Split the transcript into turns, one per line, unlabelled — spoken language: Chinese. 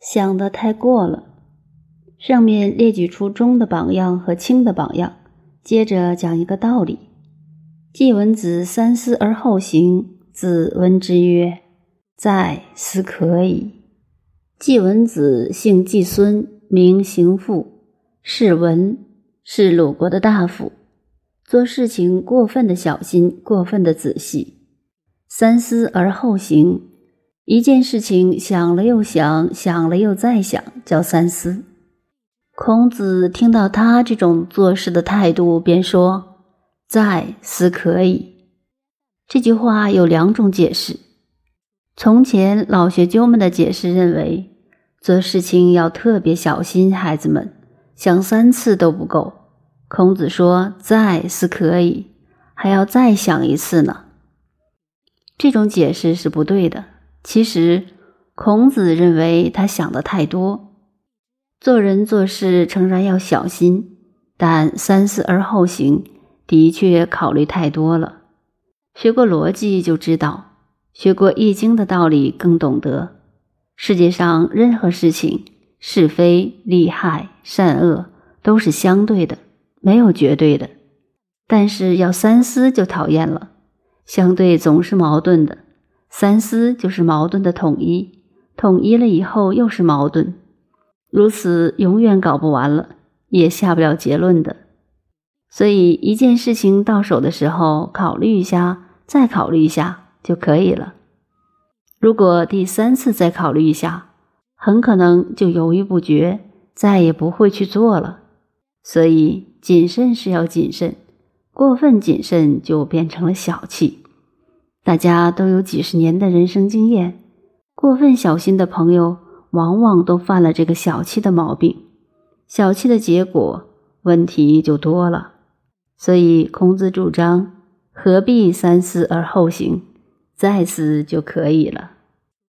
想的太过了。上面列举出中的榜样和轻的榜样，接着讲一个道理：季文子三思而后行，子闻之曰：“在思可矣。”季文子姓季孙，名行父，是文，是鲁国的大夫。做事情过分的小心，过分的仔细，三思而后行。一件事情想了又想，想了又再想，叫三思。孔子听到他这种做事的态度，便说：“再思可以。”这句话有两种解释。从前老学究们的解释认为，做事情要特别小心，孩子们想三次都不够。孔子说：“再思可以，还要再想一次呢。”这种解释是不对的。其实，孔子认为他想的太多。做人做事诚然要小心，但三思而后行，的确考虑太多了。学过逻辑就知道，学过《易经》的道理更懂得。世界上任何事情，是非、利害、善恶，都是相对的。没有绝对的，但是要三思就讨厌了。相对总是矛盾的，三思就是矛盾的统一，统一了以后又是矛盾，如此永远搞不完了，也下不了结论的。所以一件事情到手的时候，考虑一下，再考虑一下就可以了。如果第三次再考虑一下，很可能就犹豫不决，再也不会去做了。所以。谨慎是要谨慎，过分谨慎就变成了小气。大家都有几十年的人生经验，过分小心的朋友往往都犯了这个小气的毛病。小气的结果，问题就多了。所以孔子主张：何必三思而后行？再思就可以了。